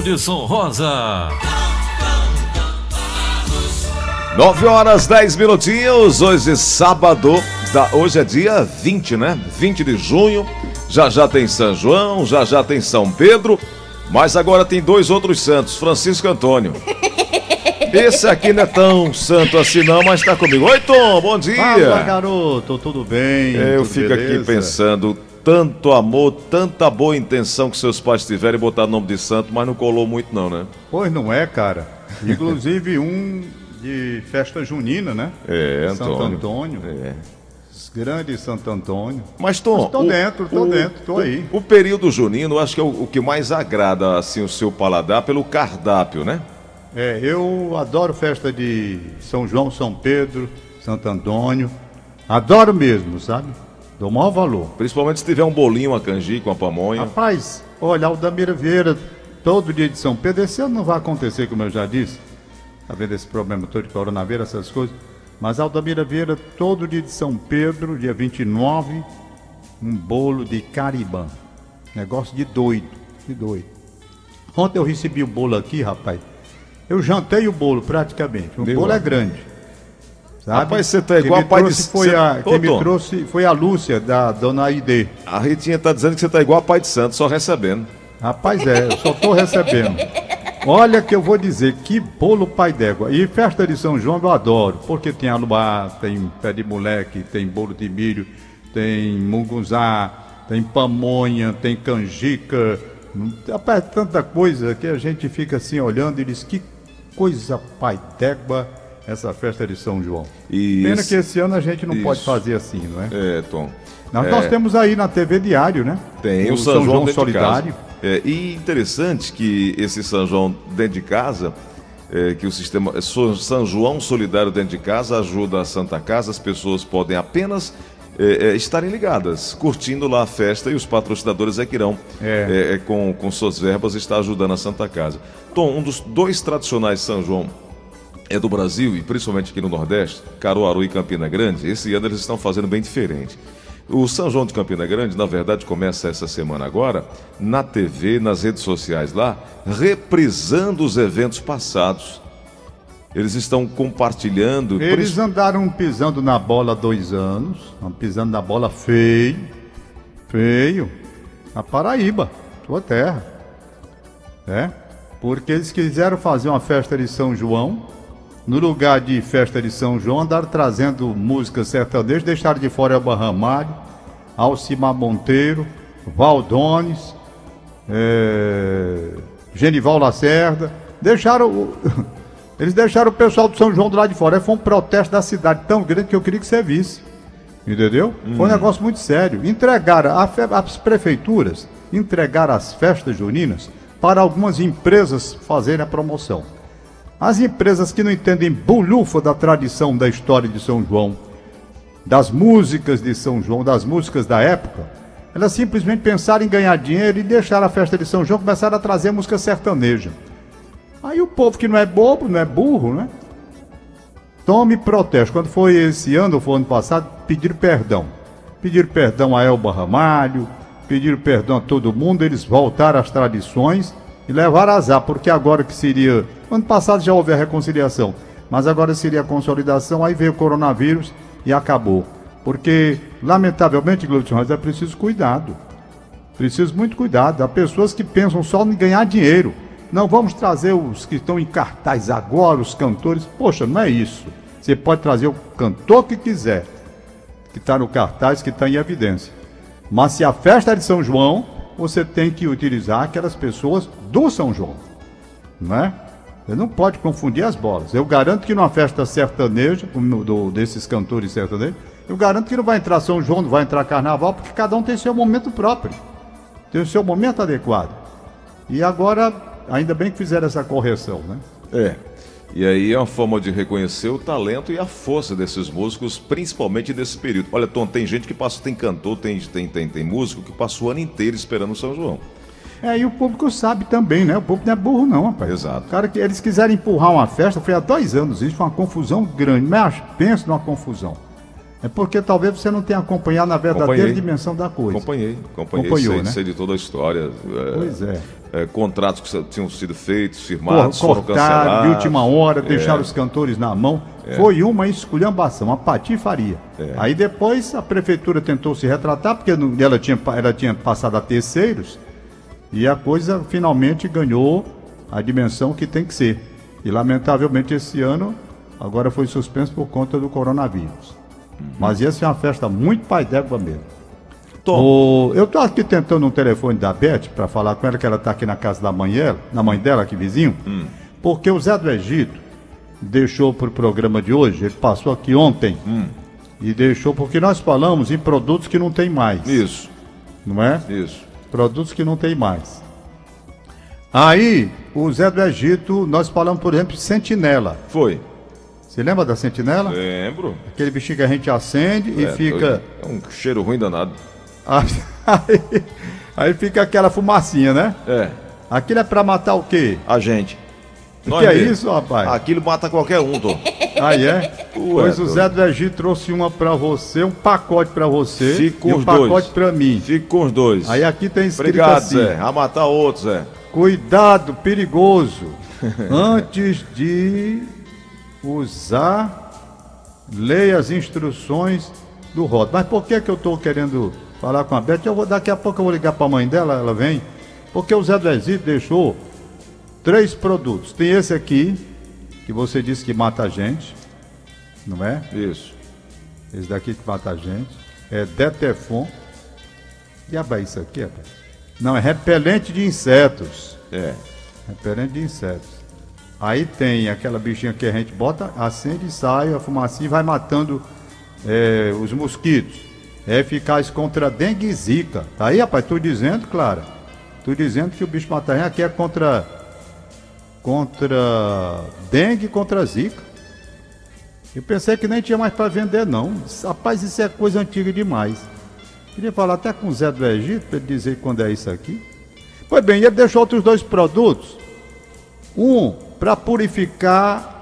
Show de Rosa. 9 horas 10 minutinhos, hoje é sábado, da, hoje é dia 20, né? 20 de junho, já já tem São João, já já tem São Pedro, mas agora tem dois outros santos, Francisco e Antônio. Esse aqui não é tão santo assim não, mas tá comigo. Oi Tom, bom dia! Fala garoto, tudo bem? Eu tudo fico beleza? aqui pensando, tanto amor, tanta boa intenção que seus pais tiveram em botar o nome de santo, mas não colou muito não, né? Pois não é, cara. Inclusive um de festa junina, né? É, Santo Antônio. Antônio. É. Grande Santo Antônio. Mas Tom, tô dentro, tô dentro, tô aí. O período junino, eu acho que é o, o que mais agrada assim o seu paladar pelo cardápio, né? É, eu adoro festa de São João, São Pedro, Santo Antônio. Adoro mesmo, sabe? Dou maior valor. Principalmente se tiver um bolinho, uma canjica, uma pamonha. Rapaz, olha, o Damira Vieira, todo dia de São Pedro, esse ano não vai acontecer, como eu já disse. Tá vendo esse problema todo de coronavírus, essas coisas. Mas Aldamira Vieira, todo dia de São Pedro, dia 29, um bolo de caribã. Negócio de doido, de doido. Ontem eu recebi o bolo aqui, rapaz. Eu jantei o bolo praticamente. O bolo é grande. Sabe? Rapaz, você tá igual a pai de- foi a, Ô, Quem me trouxe foi a Lúcia, da dona Aide. A Ritinha tá dizendo que você tá igual a pai de santo, só recebendo. Rapaz, é, eu só tô recebendo. Olha que eu vou dizer, que bolo pai d'égua. E festa de São João eu adoro, porque tem aluá, tem pé de moleque, tem bolo de milho, tem mungunzá, tem pamonha, tem canjica. Rapaz, tanta coisa que a gente fica assim olhando e diz, que coisa pai d'égua essa festa de São João. Isso. Pena que esse ano a gente não pode Isso. fazer assim, não é? É, Tom. Nós, É, nós temos aí na TV Diário, né? Tem o, São, João, dentro Solidário. É, e interessante que esse São João dentro de casa, é, que o sistema é, São João Solidário dentro de casa ajuda a Santa Casa, as pessoas podem apenas é, é, estarem ligadas, curtindo lá a festa e os patrocinadores é que irão, É. é, é, com, com suas verbas, estar ajudando a Santa Casa. Tom, um dos dois tradicionais São João é do Brasil e principalmente aqui no Nordeste, Caruaru e Campina Grande, esse ano eles estão fazendo bem diferente. O São João de Campina Grande, na verdade, começa essa semana agora, na TV, nas redes sociais lá, reprisando os eventos passados. Eles estão compartilhando. Eles andaram pisando na bola há dois anos, pisando na bola feio, feio, na Paraíba, sua terra, né? Porque eles quiseram fazer uma festa de São João, no lugar de festa de São João, andaram trazendo músicas sertanejas, deixaram de fora Elba Ramalho, Alcimar Monteiro, Valdones, é, Genival Lacerda, deixaram o- eles deixaram o pessoal do São João do lado de fora. Aí Foi um protesto da cidade tão grande que eu queria que você visse. Entendeu? Foi um negócio muito sério. Entregaram fe- as prefeituras, entregaram as festas juninas para algumas empresas fazerem a promoção. As empresas que não entendem bolhufa da tradição da história de São João, das músicas de São João, das músicas da época, elas simplesmente pensaram em ganhar dinheiro e deixaram a festa de São João, começaram a trazer música sertaneja. Aí o povo que não é bobo, não é burro, né? Tome protesto. Quando foi esse ano, ou foi ano passado, pediram perdão. Pediram perdão a Elba Ramalho, pediram perdão a todo mundo, eles voltaram às tradições e levaram azar, porque agora que seria. Ano passado já houve a reconciliação, mas agora seria a consolidação, aí veio o coronavírus e acabou. Porque, lamentavelmente, Gleudson, mas é preciso cuidado. Preciso muito cuidado. Há pessoas que pensam só em ganhar dinheiro. Não vamos trazer os que estão em cartaz agora, os cantores. Poxa, não é isso. Você pode trazer o cantor que quiser, que está no cartaz, que está em evidência. Mas se a festa é de São João, você tem que utilizar aquelas pessoas do São João. Não é? Você não pode confundir as bolas. Eu garanto que numa festa sertaneja, do- desses cantores sertanejos, eu garanto que não vai entrar São João, não vai entrar Carnaval, porque cada um tem seu momento próprio. Tem o seu momento adequado. E agora, ainda bem que fizeram essa correção, né? É. E aí é uma forma de reconhecer o talento e a força desses músicos, principalmente desse período. Olha, Tom, tem gente que passa, tem cantor, tem, tem, tem, tem músico que passa o ano inteiro esperando o São João. É, e o público sabe também, né? O público não é burro, não, rapaz. Exato. Cara que eles quiserem empurrar uma festa, foi há dois anos isso, foi uma confusão grande. Mas pensa numa confusão. É porque talvez você não tenha acompanhado na verdadeira Acompanhei. dimensão da coisa. Acompanhei, acompanhei, Acompanhou, sei, né? sei de toda a história. é, Pois é. é, contratos que tinham sido feitos, firmados, foram cortaram cancelados. de última hora, É. deixaram os cantores na mão. Foi uma esculhambação, uma patifaria. É. Aí depois a prefeitura tentou se retratar, porque ela tinha, ela tinha passado a terceiros, e a coisa finalmente ganhou a dimensão que tem que ser. E lamentavelmente esse ano agora foi suspenso por conta do coronavírus. Uhum. Mas ia ser uma festa muito pai d'égua mesmo. Tom, O- eu tô aqui tentando um telefone da Beth para falar com ela, que ela tá aqui na casa da mãe dela, na mãe dela, aqui vizinho, Hum. porque o Zé do Egito deixou pro programa de hoje, ele passou aqui ontem, Hum. e deixou, porque nós falamos em produtos que não tem mais, isso, não é? isso. Produtos que não tem mais. Aí, o Zé do Egito, nós falamos, por exemplo, de sentinela. Foi. Você lembra da sentinela? Lembro. Aquele bichinho que a gente acende e É, fica... É um cheiro ruim danado. Aí, aí fica aquela fumacinha, né? É, Aquilo é pra matar o quê? a gente. O que é mesmo. isso, rapaz? Aquilo mata qualquer um, Tom. Aí é? pois o. Zé do Egito trouxe uma pra você, um pacote pra você Fica com e um pacote dois. pra mim. Fique com os dois. Aí aqui tem escrito Obrigado, assim: Zé. A matar outro, Zé. Cuidado, perigoso. Antes de usar, leia as instruções do rótulo. Mas por que que eu tô querendo falar com a Beth? Eu vou daqui a pouco eu vou ligar pra mãe dela, ela vem. Porque o Zé do Egito deixou três produtos. Tem esse aqui, que você disse que mata a gente, não é? Isso. Esse daqui que mata a gente. É Detefon. Diabo é isso aqui, rapaz? Não, é repelente de insetos. É. Repelente de insetos. Aí tem aquela bichinha que a gente bota, acende e sai a fumacinha e vai matando é, os mosquitos. É eficaz contra dengue e zika. Tá aí, rapaz? Tô dizendo, Clara. Tô dizendo que o bicho mata a gente aqui é contra. Contra dengue contra zika. Eu pensei que nem tinha mais para vender, não. Rapaz, isso é coisa antiga demais. Queria falar até com o Zé do Egito para ele dizer quando é isso aqui. Pois bem, ele deixou outros dois produtos. Um para purificar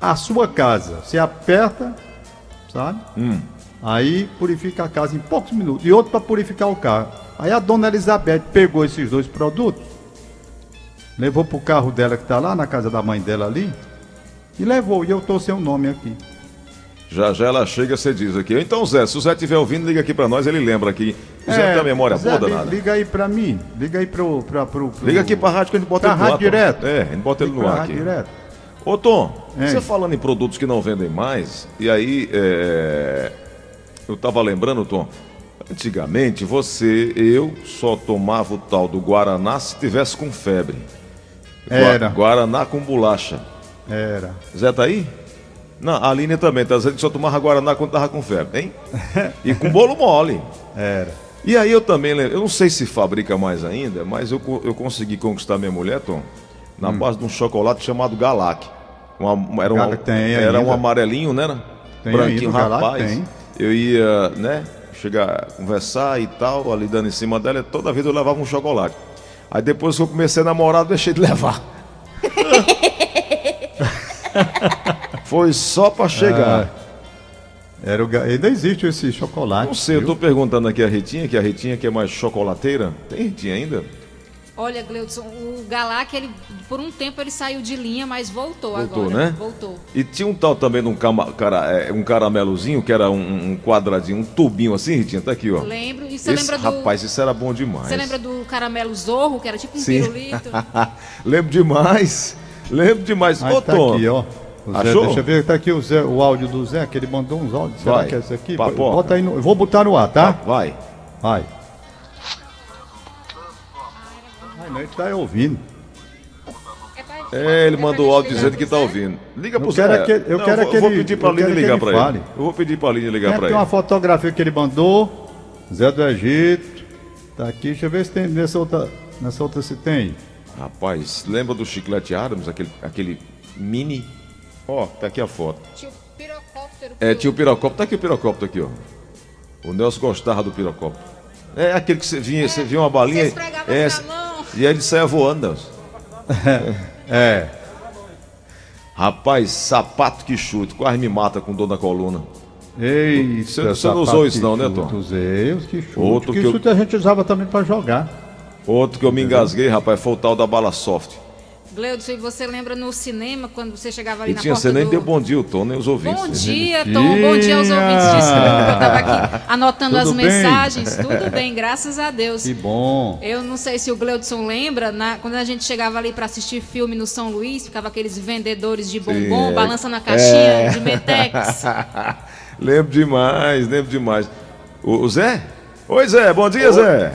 a sua casa. Você aperta, sabe? Hum. Aí purifica a casa em poucos minutos. E outro para purificar o carro. Aí a dona Elizabeth pegou esses dois produtos, levou pro carro dela que está lá na casa da mãe dela ali, e levou. E eu tô sem o nome aqui. Já já ela chega, você diz aqui. Então, Zé, se o Zé estiver ouvindo, liga aqui pra nós, ele lembra aqui. O Zé tem a memória É, Zé, boa, danada. Liga aí pra mim. Liga aí pro. Pra, pro, pro- Liga aqui pra rádio que a gente bota Pra ele no ar. rádio Tom. direto. É, a gente bota ele Liga no pra ar aqui. direto. Ô, Tom, Hein? você falando em produtos que não vendem mais, e aí, é, eu tava lembrando, Tom, antigamente você, eu só tomava o tal do Guaraná se tivesse com febre. Era. Guaraná com bolacha. Era. Zé tá aí? Não, a Aline também, tá dizendo que só tomava Guaraná quando tava com febre, hein? E com bolo mole. Era. E aí eu também lembro, eu não sei se fabrica mais ainda, mas eu, eu consegui conquistar minha mulher, Tom, na base de um chocolate chamado Galac. Uma- era um, tem era um amarelinho, né? Tem Branquinho, ainda, o Galac rapaz. tem. Eu ia, né, chegar, conversar e tal, ali dando em cima dela, toda vez eu levava um chocolate. Aí depois que eu comecei a namorar, eu deixei de levar. Foi só pra chegar. Era o, ainda existe esse chocolate. Não sei, eu viu? tô perguntando aqui a Ritinha, que a Ritinha que é mais chocolateira. Tem Ritinha ainda? Olha, Gleudson, o Galac, ele, por um tempo ele saiu de linha, mas voltou, Voltou, agora. né? Voltou. E tinha um tal também de um, cama- cara, é, um caramelozinho, que era um, um quadradinho, um tubinho assim, Ritinha, tá aqui, ó. Lembro. E você lembra do. rapaz, isso era bom demais. Você lembra do caramelo Zorro, que era tipo um Sim. pirulito? Lembro demais. Lembro demais. Aí Ô, tá Tom, aqui, ó. Zé, Achou? deixa eu ver, tá aqui o, Zé, o áudio do Zé, que ele mandou uns áudios. Será Vai. que é esse aqui? Papoca. Bota aí no, eu vou botar no ar, tá? vai. Vai. Ele tá ouvindo. É, ele mandou o áudio dizendo que tá Zé? ouvindo. Liga pro Eu quero Zé. aquele- eu Não, quero vou, vou aquele- pedir pra Aline quero ligar ele pra ele. fale. Eu vou pedir pra Aline ligar Tem pra aqui ele. uma fotografia que ele mandou. Zé do Egito. Tá aqui, deixa eu ver se tem nessa outra. Nessa outra se tem. Rapaz, lembra do Chiclete Adams, aquele, aquele mini? Ó, tá aqui a foto. Tinha o pirocóptero. É, tinha o pirocóptero. Tá aqui o pirocóptero aqui, ó. O Nelson gostava do pirocóptero. É aquele que você vinha, você via uma balinha. Você esfregava é, na mão. E aí ele saia voando, Nelson. É. Rapaz, sapato que chute, quase me mata com dor na coluna. Eita, Você- você não usou isso não, né, Tom? Usei, os que chute. Outro que que eu- chute a gente usava também pra jogar. Outro que eu me engasguei, rapaz, foi o tal da bala soft. Gleudson, e você lembra no cinema, quando você chegava ali E na tinha, porta você nem do... deu bom dia, o Tom, nem os ouvintes. Bom né? dia, Tom. Bom dia aos ouvintes. Desculpa, eu estava aqui anotando Tudo as bem? mensagens. Tudo bem, graças a Deus. Que bom. Eu não sei se o Gleudson lembra, na- quando a gente chegava ali para assistir filme no São Luís, ficava aqueles vendedores de bombom, é. balançando a caixinha de Metex. lembro demais, lembro demais. O, o Zé? Oi, Zé, bom dia, Zé.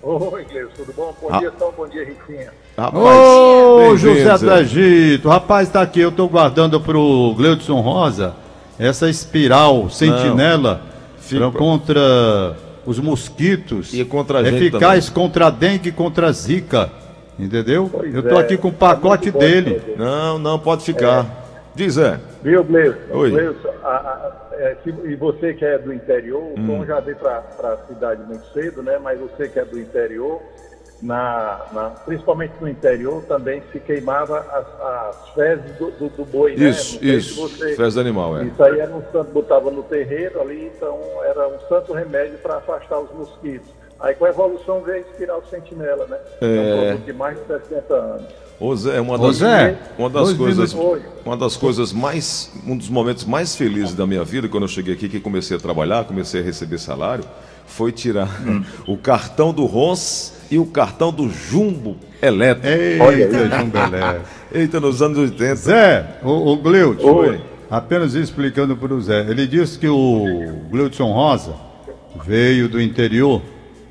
Oi, Cleus, tudo bom? Bom Ah. dia, Tom. Bom dia, Riquinha. Rapaz, Ô, José do Egito. Rapaz, tá aqui, eu tô guardando pro Gleudson Rosa essa espiral sentinela pra- contra os mosquitos. E contra a É gente eficaz contra a dengue e contra a zika. Entendeu? Pois eu tô é, aqui com o é pacote bom dele. saber. Não, não, pode ficar. Diz, Zé. Viu, Gleus? Oi. A- a- é, se- e você que é do interior, o Hum. Tom já veio para a cidade muito cedo, né? Mas você que é do interior, na, na- principalmente no interior, também se queimava as, as fezes do, do, do boi, né? Isso, se isso. você- Fez animal, é. Isso aí era um santo, botava no terreiro ali, então era um santo remédio para afastar os mosquitos. Aí com a evolução veio a espiral sentinela, né? É. um produto de mais de 60 anos. Ô Zé, uma Ô, das, Zé, uma das coisas, uma das coisas mais, um dos momentos mais felizes da minha vida quando eu cheguei aqui, que comecei a trabalhar, comecei a receber salário, foi tirar o cartão do RONS e o cartão do Jumbo Elétrico. Eita, Jumbelé. Eita, nos anos 80. Zé, o, o Gleudson, Oi. apenas explicando para o Zé. Ele disse que o Gleudson Rosa veio do interior,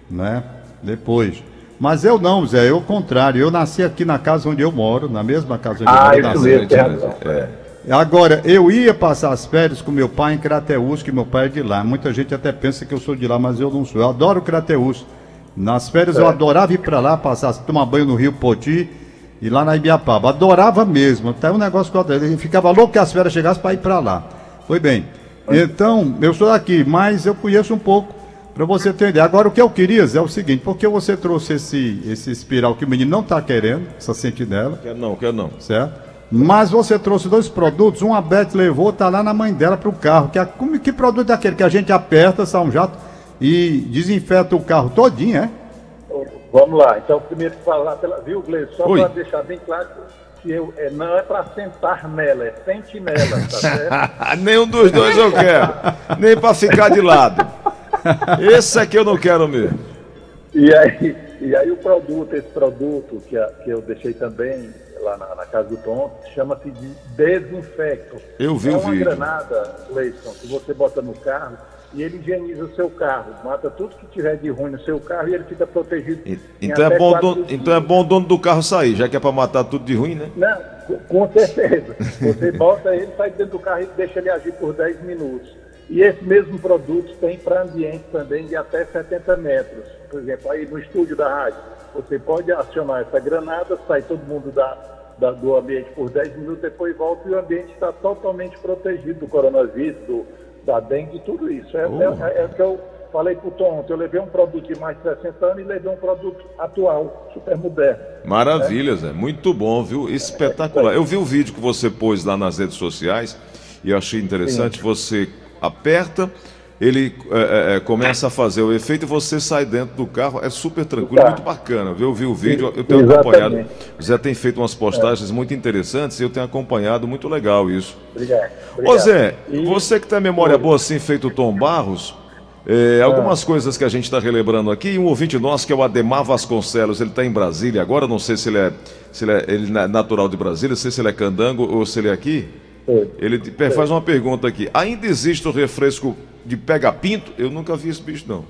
né? Depois. Mas eu não, Zé, eu o contrário. Eu nasci aqui na casa onde eu moro, na mesma casa onde Ah, eu isso nasci. mesmo, tem né? razão. É. Agora, eu ia passar as férias com meu pai em Crateús, que meu pai é de lá. Muita gente até pensa que eu sou de lá, mas eu não sou. Eu adoro Crateús. Nas férias eu adorava ir para lá, passar, tomar banho no Rio Poti e lá na Ibiapaba. Adorava mesmo. Até um negócio que eu adorava. Eu ficava louco que as férias chegassem para ir para lá. Foi bem. Então, eu sou daqui, mas eu conheço um pouco para você ideia. Agora, o que eu queria Zé, é o seguinte: por que você trouxe esse, esse espiral que o menino não está querendo, essa sentinela? Quer não, quer não. certo? Mas você trouxe dois produtos, um a Beth levou, tá lá na mãe dela pro carro. Que, é, como, que produto é aquele que a gente aperta, sai um jato e desinfeta o carro todinho, é? Vamos lá, então primeiro falar pela. Viu, Gleison? Só para deixar bem claro que eu, é, não é para sentar nela, é sentinela, tá certo? Nenhum dos dois eu quero. Nem pra ficar de lado. Esse aqui eu não quero mesmo. E aí, e aí o produto, esse produto que, a- que eu deixei também lá na, na casa do Tom, chama-se de desinfecto. Eu vi é o uma vídeo. granada, Leison, que você bota no carro e ele higieniza o seu carro, mata tudo que tiver de ruim no seu carro e ele fica protegido. E- Então é, bom quatro dono, dias. então é bom o dono do carro sair, já que é pra matar tudo de ruim, né? Não, com- com certeza. Você bota ele, sai dentro do carro e deixa ele agir por 10 minutos. E esse mesmo produto tem para ambiente também de até 70 metros. Por exemplo, aí no estúdio da rádio, você pode acionar essa granada, sai todo mundo da, da- do ambiente por 10 minutos, depois volta e o ambiente está totalmente protegido do coronavírus, do, da dengue, tudo isso. É, Oh. é- é o que eu falei para o Tom ontem. Eu levei um produto de mais de 60 anos e levei um produto atual, super moderno. Maravilha, Zé. Muito bom, viu? Espetacular. Eu vi o vídeo que você pôs lá nas redes sociais e achei interessante. Você aperta, ele é, é, é, começa a fazer o efeito e você sai dentro do carro. É super tranquilo, Tá. muito bacana. viu? Eu vi o vídeo, eu tenho Exatamente. acompanhado. O Zé tem feito umas postagens muito interessantes e eu tenho acompanhado. Muito legal isso. Obrigado. Ô obrigado. Zé, E- você que tem a memória boa assim, feito o Tom Barros, é, algumas coisas que a gente está relembrando aqui, um ouvinte nosso que é o Ademar Vasconcelos, ele está em Brasília agora, não sei se ele é, se ele é ele é natural de Brasília, não sei se ele é candango ou se ele é aqui. Ele faz uma pergunta aqui, ainda existe o refresco de pega-pinto? Eu nunca vi esse bicho não.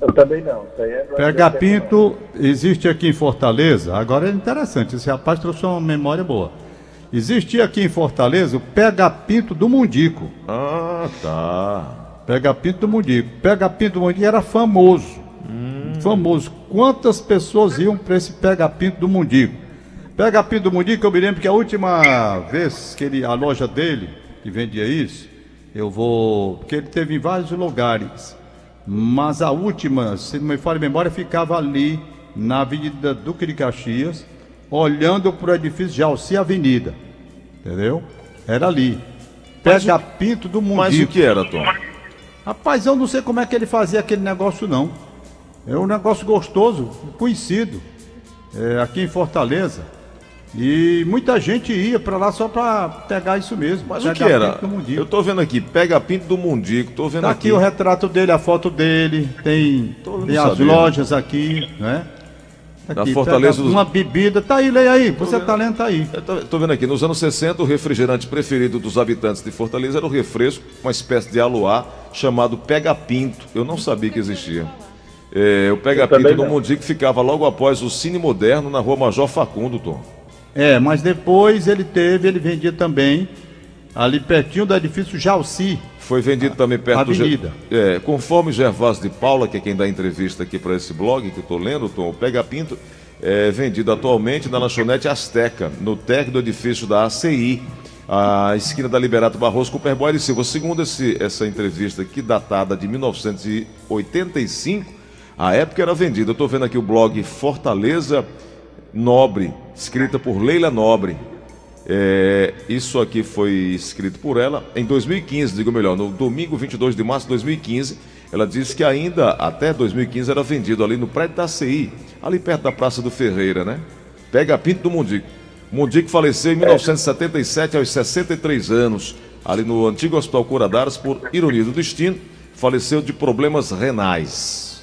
Eu também não. É Pega ambiente Pinto existe aqui em Fortaleza. Agora é interessante, esse rapaz trouxe uma memória boa. Existia aqui em Fortaleza o Pega Pinto do Mundico. Ah, tá. Pega Pinto do Mundico. Pega Pinto do Mundico era famoso. Famoso. Quantas pessoas iam para esse Pega Pinto do Mundico? Pega Pinto do Mundico, eu me lembro que a última vez que ele, a loja dele, que vendia isso, eu vou. Porque ele teve em vários lugares. Mas a última, se não me falha a memória, ficava ali na Avenida Duque de Caxias, olhando para o edifício de Alci Avenida. Entendeu? Era ali. Pega Pinto do Mas o que era, Tom? Rapaz, eu não sei como é que ele fazia aquele negócio, não. É um negócio gostoso, conhecido, é, aqui em Fortaleza. E muita gente ia pra lá só pra pegar isso mesmo. Mas o que era? Pinto do Mundico. Eu tô vendo aqui, pega pinto do Mundico, tô vendo Tá aqui. aqui o retrato dele, a foto dele, tem, tem as lojas aqui, né? Tá Na aqui, Fortaleza dos- Uma bebida, tá aí, leia aí, você vendo. tá lendo, tá aí. Tô vendo aqui, nos anos 60, o refrigerante preferido dos habitantes de Fortaleza era o refresco, uma espécie de aluá, chamado Pega Pinto. Eu não sabia que existia. É, o Pega Pinto do. Mundico ficava logo após o Cine Moderno, na rua Major Facundo, Tom. É, mas depois ele teve, ele vendia também ali pertinho do edifício Jalci. Foi vendido também perto Avenida. do. Ge- É, conforme Gervásio de Paula, que é quem dá entrevista aqui para esse blog que eu tô lendo, Tom, o Pega Pinto é vendido atualmente na lanchonete Azteca, no térreo do edifício da ACI, a esquina da Liberato Barroso com o Perboy de Silva. Segundo esse- essa entrevista aqui, datada de 1985, a época era vendida. Eu tô vendo aqui o blog Fortaleza Nobre, escrita por Leila Nobre. É, isso aqui foi escrito por ela em 2015, digo melhor, no domingo 22 de março de 2015. Ela disse que ainda até 2015 era vendido ali no prédio da CI, ali perto da Praça do Ferreira, né? Pega Pinto do Mundico. Mundico faleceu em 1977 aos 63 anos, ali no antigo Hospital Curadaras, por ironia do destino, faleceu de problemas renais.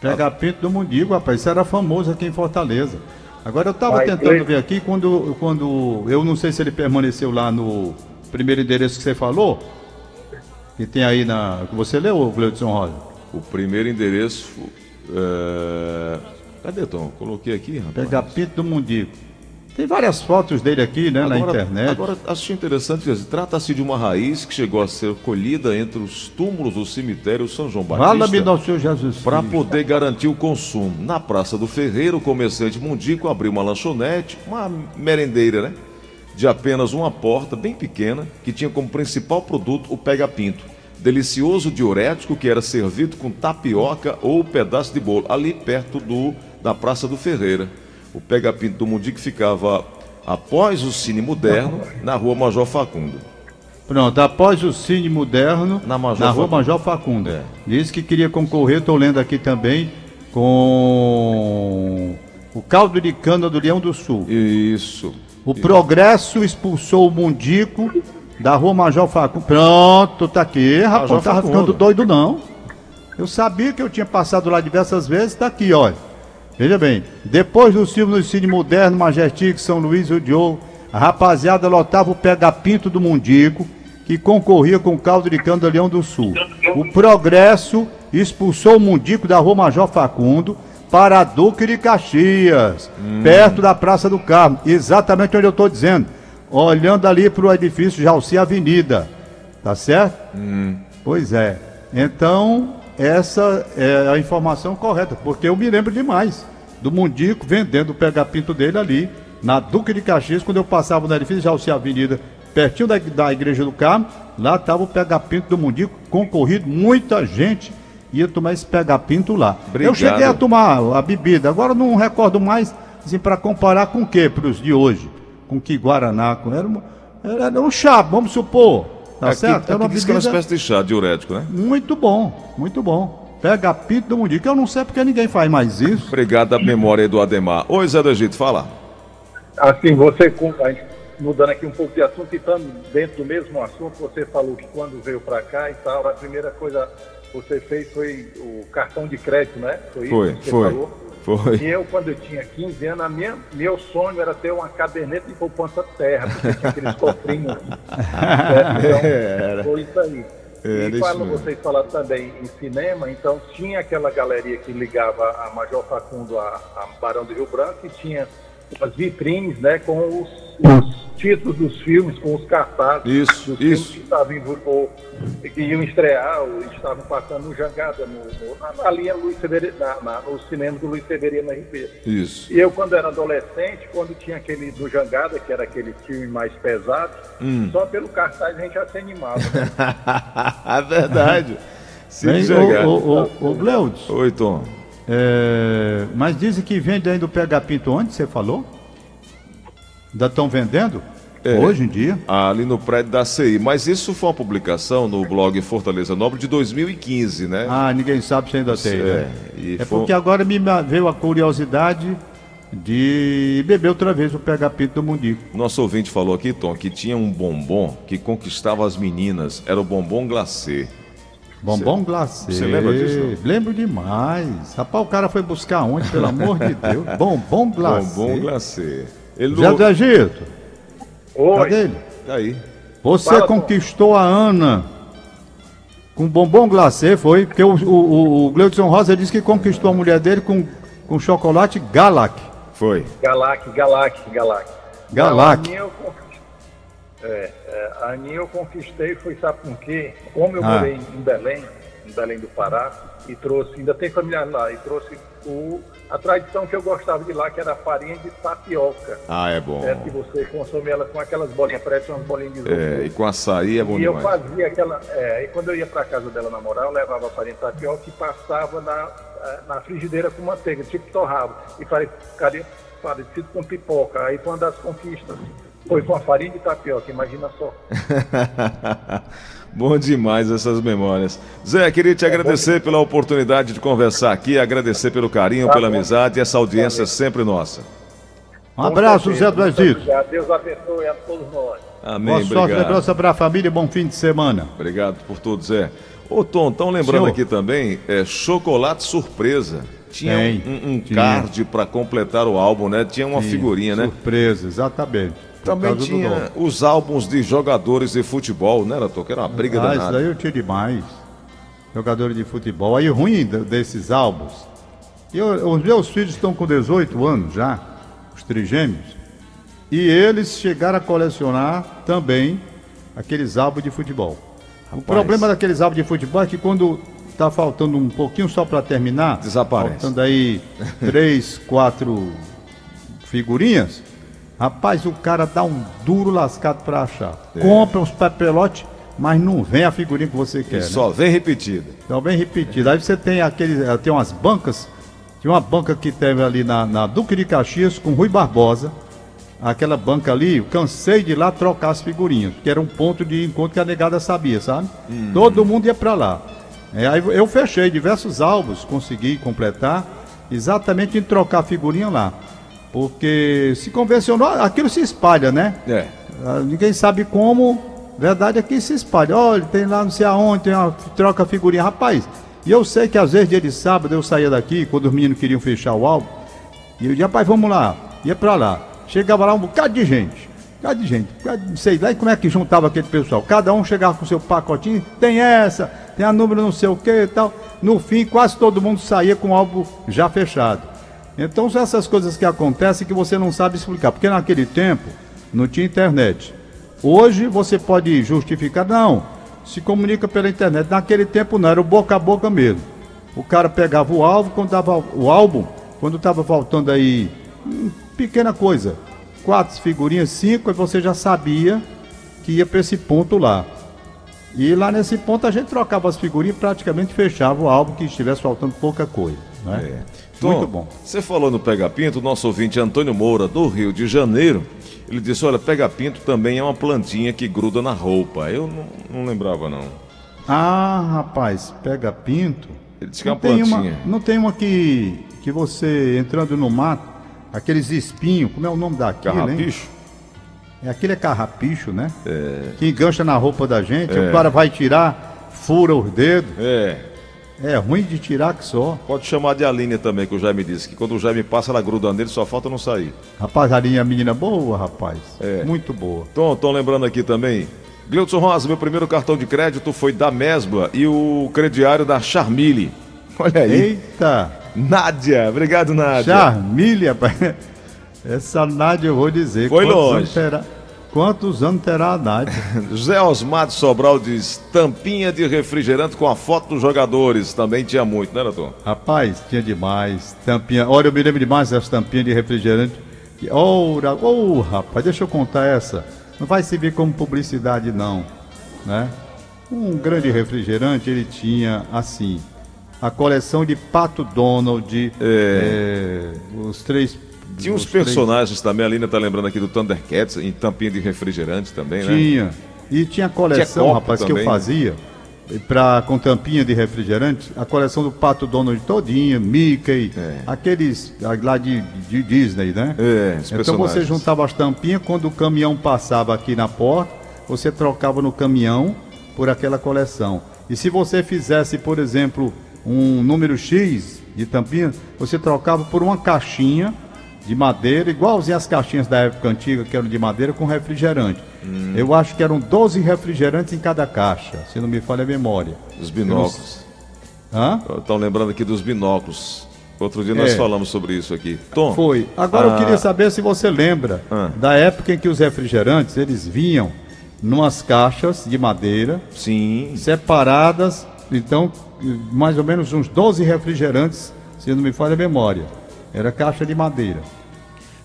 Pega Pinto do Mundigo, rapaz, isso era famoso aqui em Fortaleza. Agora eu tava Mas, tentando ver aqui quando, quando. Eu não sei se ele permaneceu lá no primeiro endereço que você falou. Que tem aí na. que você leu, Gleudson Rosa? O primeiro endereço. é, Cadê, Tom? Coloquei aqui, rapaz. Pega Pinto do Mundico. Tem várias fotos dele aqui, né, na internet. Agora, achei interessante, trata-se de uma raiz que chegou a ser colhida entre os túmulos do cemitério São João Fala-me Batista do Senhor Jesus para poder garantir o consumo. Na Praça do Ferreiro, o comerciante Mundico abriu uma lanchonete, uma merendeira, né? De apenas uma porta bem pequena, que tinha como principal produto o pega-pinto. Delicioso diurético que era servido com tapioca ou pedaço de bolo, ali perto do da Praça do Ferreira. O pega-pinto do Mundico ficava após o Cine Moderno, na rua Major Facundo. Pronto, após o Cine Moderno, Na Major Rua Facundo. Major Facundo. É. Disse que queria concorrer, estou lendo aqui também, com o caldo de cana do Leão do Sul. Isso. O Progresso expulsou o Mundico da Rua Major Facundo. Pronto, tá aqui, rapaz, Major não tava Facundo. ficando doido não. Eu sabia que eu tinha passado lá diversas vezes, tá aqui, olha. Veja bem, depois do filme no Cine Moderno, Majestic, São Luís e o Diogo, a rapaziada lotava o pega-pinto do Mundico, que concorria com o caldo de cana do Leão do Sul. O Progresso expulsou o Mundico da Rua Major Facundo para Duque de Caxias, perto da Praça do Carmo, exatamente onde eu estou dizendo, olhando ali para o edifício Jalci Avenida, tá certo? Pois é. Então, essa é a informação correta, porque eu me lembro demais do Mundico vendendo o pega-pinto dele ali, na Duque de Caxias, quando eu passava no edifício Jalci Avenida, pertinho da, da Igreja do Carmo, lá estava o pega-pinto do Mundico, concorrido, muita gente ia tomar esse pega-pinto lá. Obrigado. Eu cheguei a tomar a bebida, agora não recordo mais, assim, para comparar com o que para os de hoje? Com que Guaraná? Com, era, um- era, era um chá, vamos supor, tá aqui, certo? aqui diz que é uma espécie de chá diurético, né? Muito bom, muito bom. Pega pinto do Mundico. Eu não sei porque ninguém faz mais isso. Obrigado da memória aí do Ademar. Oi, Zé do Egito, fala. Assim, você, a mudando aqui um pouco de assunto e estando dentro do mesmo assunto, você falou que quando veio para cá e tal, a primeira coisa que você fez foi o cartão de crédito, né? Foi, Foi, isso que você foi. falou? Foi. E eu, quando eu tinha 15 anos, a minha, meu sonho era ter uma caderneta de poupança terra, porque tinha aqueles cofrinhos. né? Então, foi isso aí. Era e quando vocês falaram também em cinema, então tinha aquela galeria que ligava a Major Facundo a, a Barão do Rio Branco e tinha umas vitrines, né, com os, os títulos dos filmes, com os cartazes Isso, dos filmes isso. que estavam em, ou, que iam estrear ou estavam passando no Jangada, no, no, na, na linha Luiz Severino, na, na, no cinema do Luiz Severino Ribeiro. Isso. E eu, quando era adolescente, quando tinha aquele do Jangada, que era aquele filme mais pesado, Hum. só pelo cartaz a gente já se animava. Né? É verdade. Ô, ô, Gleudes, Oi, Tom. é, mas dizem que vende ainda o pega pinto onde você falou? Ainda estão vendendo? É. Hoje em dia. ali no prédio da CI. Mas isso foi uma publicação no blog Fortaleza Nobre de 2015, né? Ah, ninguém sabe se ainda tem. É, né? e É foi- porque agora me veio a curiosidade de beber outra vez o pega-pito do Mundico. Nosso ouvinte falou aqui, Tom, que tinha um bombom que conquistava as meninas. Era o bombom glacê. Bombom glacê. você lembra disso, não? Lembro demais. Rapaz, o cara foi buscar onde, pelo amor de Deus? Bombom glacê. Bombom glacê. Ele Zé não... do Egito, Oi. cadê ele? Tá aí. Você Fala, conquistou a Ana com bombom glacê, foi? Porque o, o, o, o Gleudson Rosa disse que conquistou a mulher dele com, com chocolate Galac. Foi. Galac, Galac, Galac. Galac. Não, a Aninha eu conquistei. É, é, a Aninha eu conquistei, foi sabe com quê? Como eu Ah. morei em Belém, em Belém do Pará, e trouxe, ainda tem familiar lá, e trouxe o, a tradição que eu gostava de lá, que era a farinha de tapioca. Ah, é bom. É que você consome ela com aquelas bolinhas, parece umas bolinhas de isopor. É, e com açaí é bom E eu demais. fazia aquela. É, e quando eu ia para casa dela namorar, eu levava a farinha de tapioca e passava na, eh, na frigideira com manteiga, tipo torrava. E ficaria parecido com pipoca. Aí foi uma das conquistas. Foi com a farinha de tapioca, imagina só. bom demais essas memórias. Zé, queria te agradecer pela oportunidade de conversar aqui, agradecer pelo carinho, Tá pela amizade e essa audiência sempre nossa. Um abraço, Zé do Egito. Deus abençoe a todos nós. Amém, Boa sorte, obrigado. lembrança para a família e bom fim de semana. Obrigado por tudo, Zé. Ô, Tom, estão lembrando Senhor. aqui também, é chocolate surpresa. Tinha Tem, um, um tinha. card para completar o álbum, né? Tinha uma figurinha, né? Surpresa, exatamente. Também tinha os álbuns de jogadores de futebol, né, Tom? Que era uma briga Ah, isso daí eu tinha demais. Jogadores de futebol. Aí o ruim de- desses álbuns. Eu, os meus filhos estão com 18 anos já, os trigêmeos. E eles chegaram a colecionar também aqueles álbuns de futebol. O problema daqueles álbuns de futebol é que quando tá faltando um pouquinho só para terminar, Desaparece. faltando aí três, quatro figurinhas, rapaz, o cara dá um duro lascado para achar. É. Compra uns papelotes, mas não vem a figurinha que você quer. né? só vem repetida. Então bem repetido. Aí você tem aquele, eh, tem umas bancas, tinha uma banca que teve ali na, na Duque de Caxias com Rui Barbosa. Aquela banca ali, eu cansei de ir lá trocar as figurinhas, que era um ponto de encontro que a negada sabia, sabe? Todo mundo ia pra lá. É, aí eu fechei diversos álbuns, consegui completar, exatamente em trocar figurinha lá. Porque se convencionou, aquilo se espalha, né? É. Ah, Ninguém sabe como, verdade é que se espalha. Olha, tem lá não sei aonde, tem uma troca figurinha. Rapaz, e eu sei que às vezes dia de sábado eu saía daqui, quando os meninos queriam fechar o álbum, e eu dizia, rapaz, vamos lá, ia pra lá. Chegava lá um bocado de gente, um bocado de gente, um bocado de- sei lá, e como é que juntava aquele pessoal? Cada um chegava com seu pacotinho, tem essa, tem a número não sei o que e tal. No fim, quase todo mundo saía com o álbum já fechado. Então são essas coisas que acontecem que você não sabe explicar, porque naquele tempo não tinha internet. Hoje você pode justificar, não, se comunica pela internet. Naquele tempo não, era o boca a boca mesmo. O cara pegava o álbum, quando dava o álbum, quando estava faltando aí hum, pequena coisa, quatro figurinhas, cinco, aí você já sabia que ia para esse ponto lá. E lá nesse ponto a gente trocava as figurinhas e praticamente fechava o álbum que estivesse faltando pouca coisa. Né? É. Tom, Muito bom. Você falou no Pega Pinto, nosso ouvinte Antônio Moura, do Rio de Janeiro. Ele disse: Olha, Pega Pinto também é uma plantinha que gruda na roupa. Eu não, não lembrava, não. Ah, rapaz, pega pinto. Ele disse que é Não uma tem uma, plantinha. não tem uma que, que você entrando no mato, aqueles espinhos, como é o nome daquilo, hein? Carrapicho? É, aquele é carrapicho, né? Que engancha na roupa da gente, É. o cara vai tirar, fura os dedos. É. É ruim de tirar que só. Pode chamar de Aline também, que o Jaime disse, que quando o Jaime passa, ela gruda nele, só falta não sair. Rapaz, a linha menina boa, rapaz. É. Muito boa. Tom, Tom lembrando aqui também. Gleudson Rosa, meu primeiro cartão de crédito foi da Mesbla e o crediário da Charmille. Olha aí. Eita! Nádia, obrigado, Nádia. Charmilha, rapaz. Essa Nádia eu vou dizer. Foi longe. Terá, quantos anos terá a Nádia? José Osmar de Sobral diz: tampinha de refrigerante com a foto dos jogadores. Também tinha muito, né, doutor? Rapaz, tinha demais. Tampinha. Olha, eu me lembro demais das tampinhas de refrigerante. Que- Ora, oh, rapaz, deixa eu contar essa. Não vai servir como publicidade, não. Né? Um grande refrigerante, ele tinha, assim, a coleção de Pato Donald, É. eh, os três Tinha uns personagens também, a Lina tá lembrando aqui do Thundercats, em tampinha de refrigerante também, né? Tinha. E tinha coleção, Tinha rapaz, que também, eu né? fazia. Pra, com tampinha de refrigerante, a coleção do Pato Donald todinha, Mickey, É. aqueles lá de, de Disney, né? É, Então você juntava as tampinhas, quando o caminhão passava aqui na porta, você trocava no caminhão por aquela coleção. E se você fizesse, por exemplo, um número X de tampinha, você trocava por uma caixinha de madeira, igualzinho as caixinhas da época antiga, que eram de madeira, com refrigerante. Hum. Eu acho que eram 12 refrigerantes em cada caixa, se não me falha a memória. Os binóculos. Estão lembrando aqui dos binóculos. Outro dia nós É. falamos sobre isso aqui. Tom. Foi. Agora ah, eu queria saber se você lembra Ah. da época em que os refrigerantes eles vinham numas caixas de madeira Sim. separadas, então mais ou menos uns 12 refrigerantes, se não me falha a memória. Era caixa de madeira.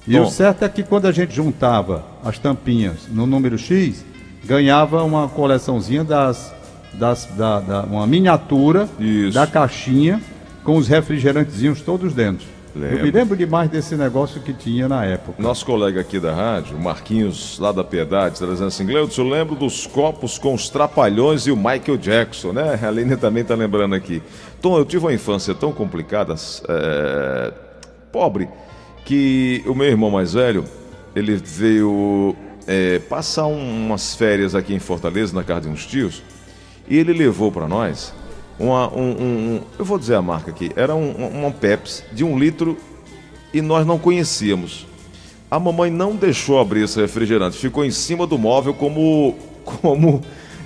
E Bom. o certo é que quando a gente juntava as tampinhas no número X, ganhava uma coleçãozinha das, das da, da- uma miniatura Isso. da caixinha com os refrigerantezinhos todos dentro. Eu Lembro. me lembro demais desse negócio que tinha na época. Nosso colega aqui da rádio, Marquinhos, lá da Piedade, está dizendo assim, eu lembro dos copos com os trapalhões e o Michael Jackson, né? A Aline também está lembrando aqui. Tom, eu tive uma infância tão complicada, é, pobre, que o meu irmão mais velho, ele veio é, passar um- umas férias aqui em Fortaleza, na casa de uns tios, e ele levou para nós uma, um, um- eu vou dizer a marca aqui, era um, um- uma Pepsi de um litro e nós não conhecíamos. A mamãe não deixou abrir esse refrigerante, ficou em cima do móvel como como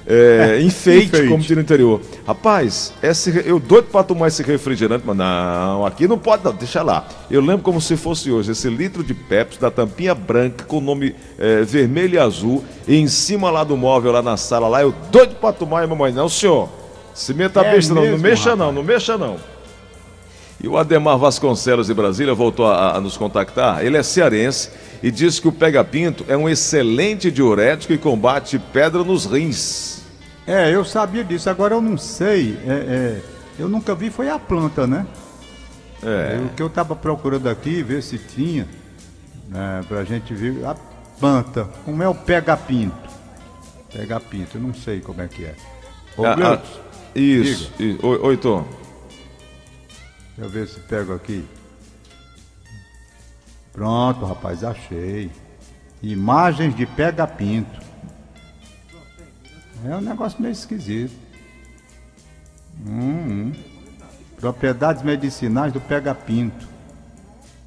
é, enfeite, Enfeite. como diz no interior. Rapaz, esse, eu doido para tomar esse refrigerante, mas não, aqui não pode não, deixa lá. Eu lembro como se fosse hoje, esse litro de Pepsi da tampinha branca com o nome é, vermelho e azul, e em cima lá do móvel, lá na sala, lá, eu doido para tomar, e mamãe, não senhor, se meta É besta não, não mesmo, mexa rapaz? não, não mexa não. E o Ademar Vasconcelos de Brasília voltou a, a nos contactar. Ele é cearense e diz que o pega-pinto é um excelente diurético e combate pedra nos rins. É, eu sabia disso, agora eu não sei. é, é, eu nunca vi, foi a planta, né? É. O que eu estava procurando aqui, ver se tinha, né, pra gente ver a planta. Como é o pega-pinto? Pega-pinto, eu não sei como é que é. Ô, Ah, ah, isso. isso. Oi, oi, Tom. deixa eu ver se pego aqui. Pronto, rapaz, achei. Imagens de pega-pinto. É um negócio meio esquisito. Hum, hum. Propriedades medicinais do pega-pinto.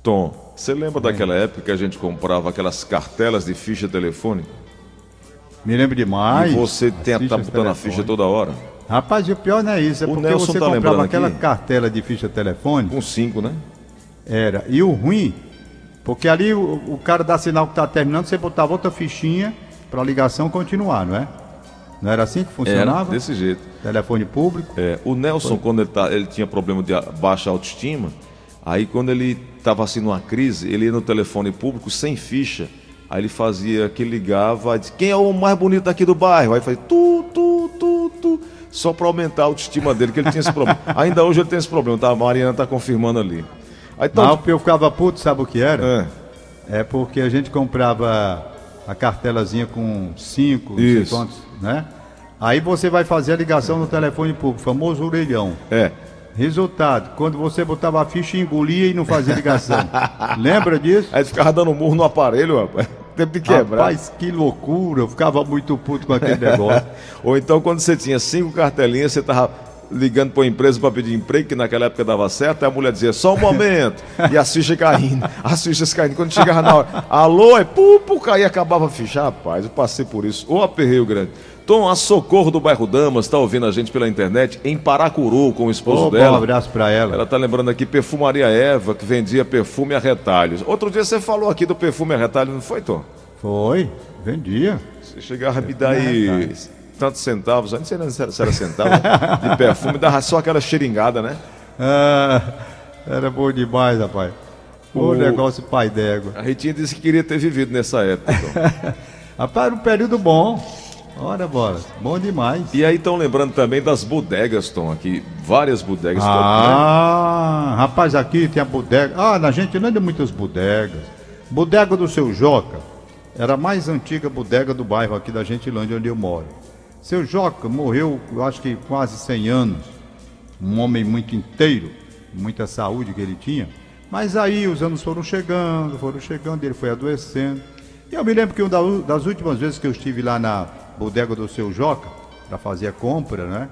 Tom, você lembra daquela época que a gente comprava aquelas cartelas de ficha telefônica? Me lembro demais. e você tem, tá botando a ficha toda hora? Rapaz, o pior não é isso, é O porque Nelson você tá comprava aquela aqui. cartela de ficha telefônica, Com cinco, né? era. E o ruim, porque ali o, o cara dá sinal que tá terminando, você botava outra fichinha para a ligação continuar, não é? Não era assim que Era funcionava? desse jeito. Telefone público? É, o Nelson, quando ele, tá, ele tinha problema de baixa autoestima, aí quando ele estava assim numa crise, ele ia no telefone público sem ficha. Aí ele fazia que ligava, dizia, quem é o mais bonito aqui do bairro? Aí fazia tu, tu, tu, tu, só para aumentar a autoestima dele, que ele tinha esse problema. Ainda hoje ele tem esse problema, tá? A Mariana tá confirmando ali. Aí então, porque eu ficava puto, sabe o que era? é, É porque a gente comprava a cartelazinha com cinco, Isso. Né? Aí você vai fazer a ligação no telefone público, famoso orelhão. é. Resultado, quando você botava a ficha, engolia e não fazia ligação. Lembra disso? Aí ficava dando murro no aparelho, rapaz. Tempo de quebrar. Rapaz, que loucura. Eu ficava muito puto com aquele negócio. Ou então, quando você tinha cinco cartelinhas, você tava ligando para uma empresa para pedir emprego, que naquela época dava certo, aí a mulher dizia, só um momento, e as fichas caindo, as fichas caindo. Quando chegava na hora, alô, é pu, pu, caía, acabava a ficha. Rapaz, eu passei por isso. Ô, aperreio grande. Tom, a Socorro do bairro Damas está ouvindo a gente pela internet em Paracuru com o esposo bom, dela. um abraço pra ela. Ela tá lembrando aqui Perfumaria Eva, que vendia perfume a retalhos. Outro dia você falou aqui do perfume a retalhos, não foi, Tom? Foi, vendia. Você chegava a me dar aí tantos centavos, não sei se era, se era centavo, de perfume, dava só aquela xeringada, né? Ah, era bom demais, rapaz. O O- negócio pai d'égua. A Ritinha disse que queria ter vivido nessa época. Tom. Rapaz, era um período bom. Ora, bora. Bom demais. E aí estão lembrando também das bodegas, Tom, aqui. Várias bodegas. Ah, rapaz, aqui tem a bodega. Ah, na gente não tem muitas bodegas. Bodega do seu Joca era a mais antiga bodega do bairro aqui da Gentilândia, onde eu moro. Seu Joca morreu, eu acho que quase 100 anos. Um homem muito inteiro, muita saúde que ele tinha. Mas aí os anos foram chegando, foram chegando, ele foi adoecendo. E eu me lembro que uma das últimas vezes que eu estive lá na bodega do seu Joca, para fazer a compra, né?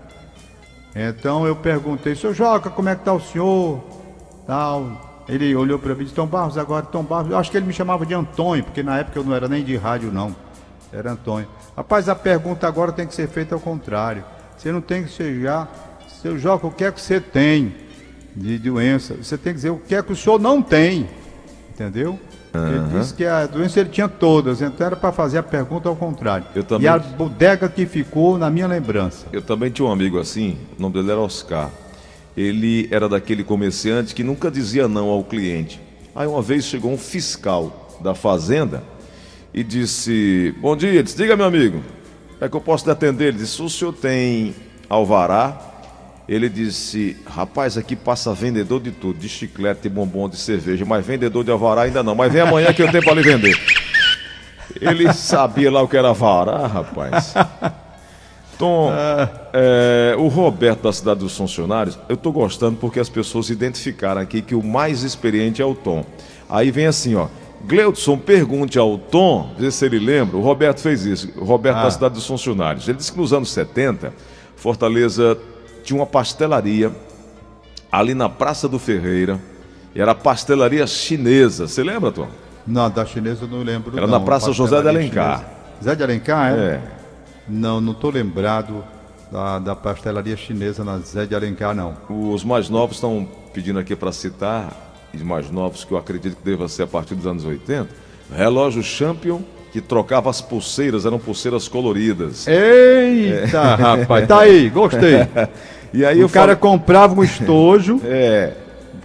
Então eu perguntei, seu Joca, como é que tá o senhor? Tal. Ele olhou para mim e disse, Tom Barros, agora Tom Barros. Eu acho que ele me chamava de Antônio, porque na época eu não era nem de rádio, não. Era Antônio. Rapaz, a pergunta agora tem que ser feita ao contrário. Você não tem que chegar, seu Joca, o que é que você tem de doença? Você tem que dizer o que é que o senhor não tem. Entendeu? Uhum. Ele disse que a doença ele tinha todas, então era para fazer a pergunta ao contrário. Também... E a bodega que ficou na minha lembrança. Eu também tinha um amigo assim, o nome dele era Oscar ele era daquele comerciante que nunca dizia não ao cliente. Aí uma vez chegou um fiscal da fazenda e disse: Bom dia, ele disse, diga meu amigo, é que eu posso lhe atender? Ele disse: O senhor tem alvará? Ele disse: Rapaz, aqui passa vendedor de tudo, de chiclete, de bombom, de cerveja, mas vendedor de alvará ainda não. Mas vem amanhã que eu tenho para lhe vender. Ele sabia lá o que era alvará, rapaz. Tom, é, o Roberto da Cidade dos Funcionários, eu estou gostando porque as pessoas identificaram aqui que o mais experiente é o Tom. Aí vem assim, ó. Gleudson, pergunte ao Tom, vê se ele lembra. O Roberto fez isso, o Roberto ah. da Cidade dos Funcionários. Ele disse que nos anos 70, Fortaleza tinha uma pastelaria ali na Praça do Ferreira. Era pastelaria chinesa. Você lembra, Tom? Não, da chinesa eu não lembro. Era não. na Praça José de Alencar. Chinesa. José de Alencar, é? É. Não, não estou lembrado da, da pastelaria chinesa na Zé de Alencar, não. Os mais novos estão pedindo aqui para citar, os mais novos que eu acredito que deva ser a partir dos anos 80, relógio Champion que trocava as pulseiras, eram pulseiras coloridas. Eita, é. rapaz, tá aí, gostei. e aí o cara falo... comprava um estojo, é.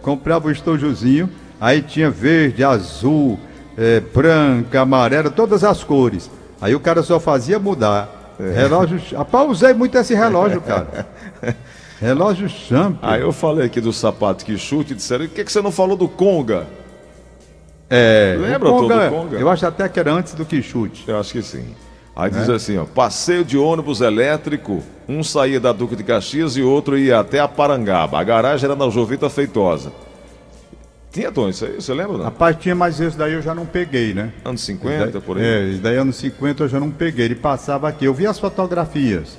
comprava um estojozinho, aí tinha verde, azul, é, branca, amarela, todas as cores. Aí o cara só fazia mudar é. Relógio. Rapaz, usei muito esse relógio, cara. relógio champion. Aí eu falei aqui do sapato que chute disseram: por que, que você não falou do Conga? É. Lembra Conga, do Conga? Eu acho até que era antes do que chute. Eu acho que sim. Aí é. diz assim, ó, passeio de ônibus elétrico, um saía da Duque de Caxias e outro ia até a Parangaba. A garagem era na Jovita Feitosa. Tinha, Tom, isso aí, você lembra? Não? Rapaz, tinha, mas esse daí eu já não peguei, né? Anos 50, daí, por aí? É, esse daí anos 50 eu já não peguei. Ele passava aqui. Eu vi as fotografias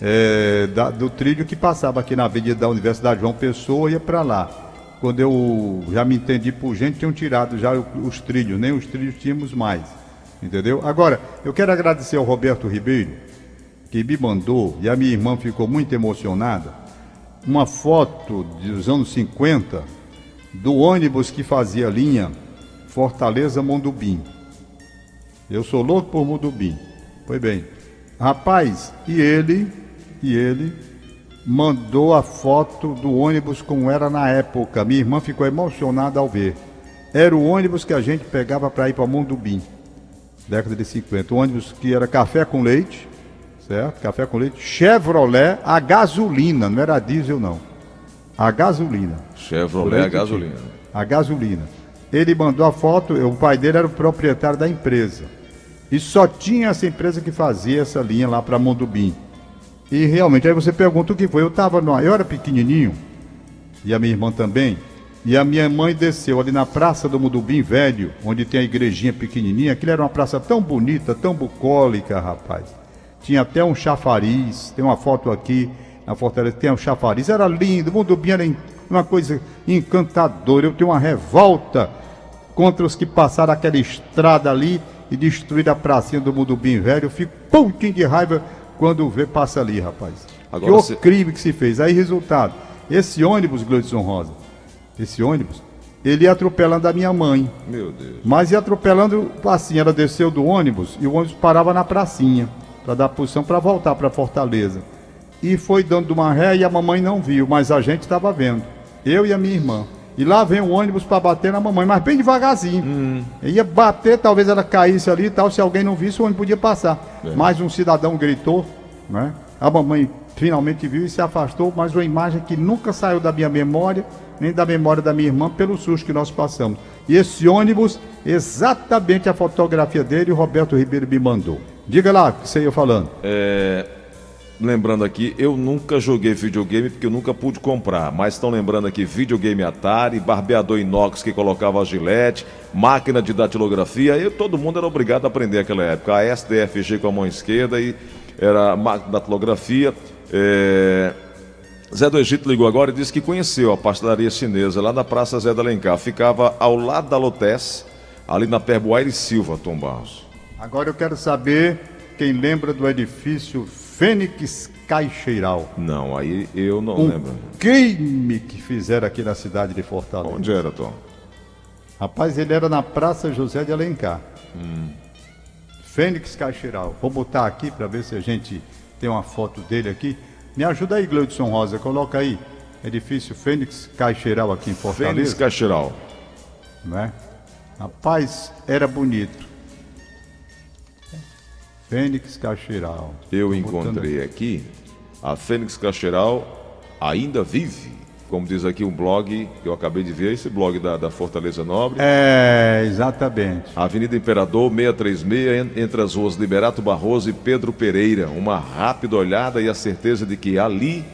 é, da, do trilho que passava aqui na avenida da Universidade João Pessoa e ia para lá. Quando eu já me entendi por gente, tinham tirado já os trilhos, nem os trilhos tínhamos mais. Entendeu? Agora, eu quero agradecer ao Roberto Ribeiro, que me mandou, e a minha irmã ficou muito emocionada, uma foto dos anos 50 do ônibus que fazia linha Fortaleza-Mondubim. Eu sou louco por Mondubim. Foi bem. Rapaz, e ele, e ele mandou a foto do ônibus como era na época. Minha irmã ficou emocionada ao ver. Era o ônibus que a gente pegava para ir para Mondubim, década de 50. O ônibus que era café com leite, certo? Café com leite, Chevrolet, a gasolina, não era diesel não a gasolina. Chevrolet a gasolina. A gasolina. Ele mandou a foto, o pai dele era o proprietário da empresa. E só tinha essa empresa que fazia essa linha lá para Mondubim. E realmente, aí você pergunta o que foi. Eu tava no, eu era pequenininho, e a minha irmã também, e a minha mãe desceu ali na Praça do Mudubim Velho, onde tem a igrejinha pequenininha. Aquilo era uma praça tão bonita, tão bucólica, rapaz. Tinha até um chafariz, tem uma foto aqui na Fortaleza, tem um chafariz, era lindo, mundo era uma coisa encantadora. Eu tenho uma revolta contra os que passaram aquela estrada ali e destruíram a pracinha do Mudubim Velho. Eu fico pouquinho de raiva quando vê passa ali, rapaz. Agora que você... crime que se fez. Aí, resultado, esse ônibus, Gleudson Rosa, esse ônibus, ele ia atropelando a minha mãe. Meu Deus. Mas ia atropelando assim, ela desceu do ônibus e o ônibus parava na pracinha para dar posição para voltar para Fortaleza e foi dando uma ré e a mamãe não viu, mas a gente estava vendo. Eu e a minha irmã. E lá vem o ônibus para bater na mamãe, mas bem devagarzinho. Ia bater, talvez ela caísse ali e tal, se alguém não visse, o ônibus podia passar. É. Mas um cidadão gritou, né? A mamãe finalmente viu e se afastou, mas uma imagem que nunca saiu da minha memória, nem da memória da minha irmã, pelo susto que nós passamos. E esse ônibus, exatamente a fotografia dele, o Roberto Ribeiro me mandou. Diga lá que você ia falando. Lembrando aqui, eu nunca joguei videogame porque eu nunca pude comprar. Mas estão lembrando aqui videogame Atari, barbeador inox que colocava a gilete, máquina de datilografia. E todo mundo era obrigado a aprender naquela época. A SDFG com a mão esquerda e era máquina de datilografia. É, Zé do Egito ligou agora e disse que conheceu a pastelaria chinesa lá na Praça Zé da Alencar. Ficava ao lado da Lotes, ali na Perboaire Silva, Tom Barros. Agora eu quero saber quem lembra do edifício Fênix Caixeiral. Não, aí eu não Um lembro. crime que fizeram aqui na cidade de Fortaleza. Onde era, Tom? Rapaz, ele era na Praça José de Alencar. Fênix Caixeiral. Vou botar aqui para ver se a gente tem uma foto dele aqui. Me ajuda aí, Gleudson Rosa. Coloca aí. Edifício Fênix Caixeiral aqui em Fênix Fortaleza. Caxiral. Né? Rapaz, era bonito. Fênix Caixeiral. Eu Tô encontrei aqui a Fênix Cacheral ainda vive. Como diz aqui um blog que eu acabei de ver, esse blog da, da Fortaleza Nobre. É, exatamente. Avenida Imperador 636, en- entre as ruas Liberato Barroso e Pedro Pereira. Uma rápida olhada e a certeza de que ali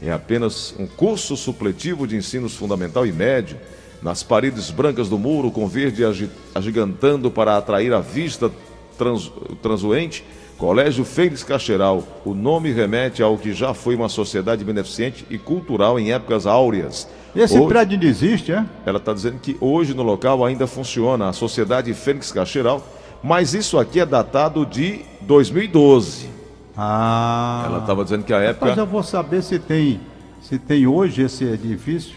é apenas um curso supletivo de ensinos fundamental e médio. Nas paredes brancas do muro, com verde agi- agigantando para atrair a vista trans, transuente, Colégio Fênix Cacheral. O nome remete ao que já foi uma sociedade beneficente e cultural em épocas áureas. Esse Hoje- prédio ainda existe, é? ela está dizendo que hoje no local ainda funciona a Sociedade Fênix Cacheral, mas isso aqui é datado de 2012. Ah. Ela estava dizendo que a época. Mas eu vou saber se tem, se tem hoje esse edifício,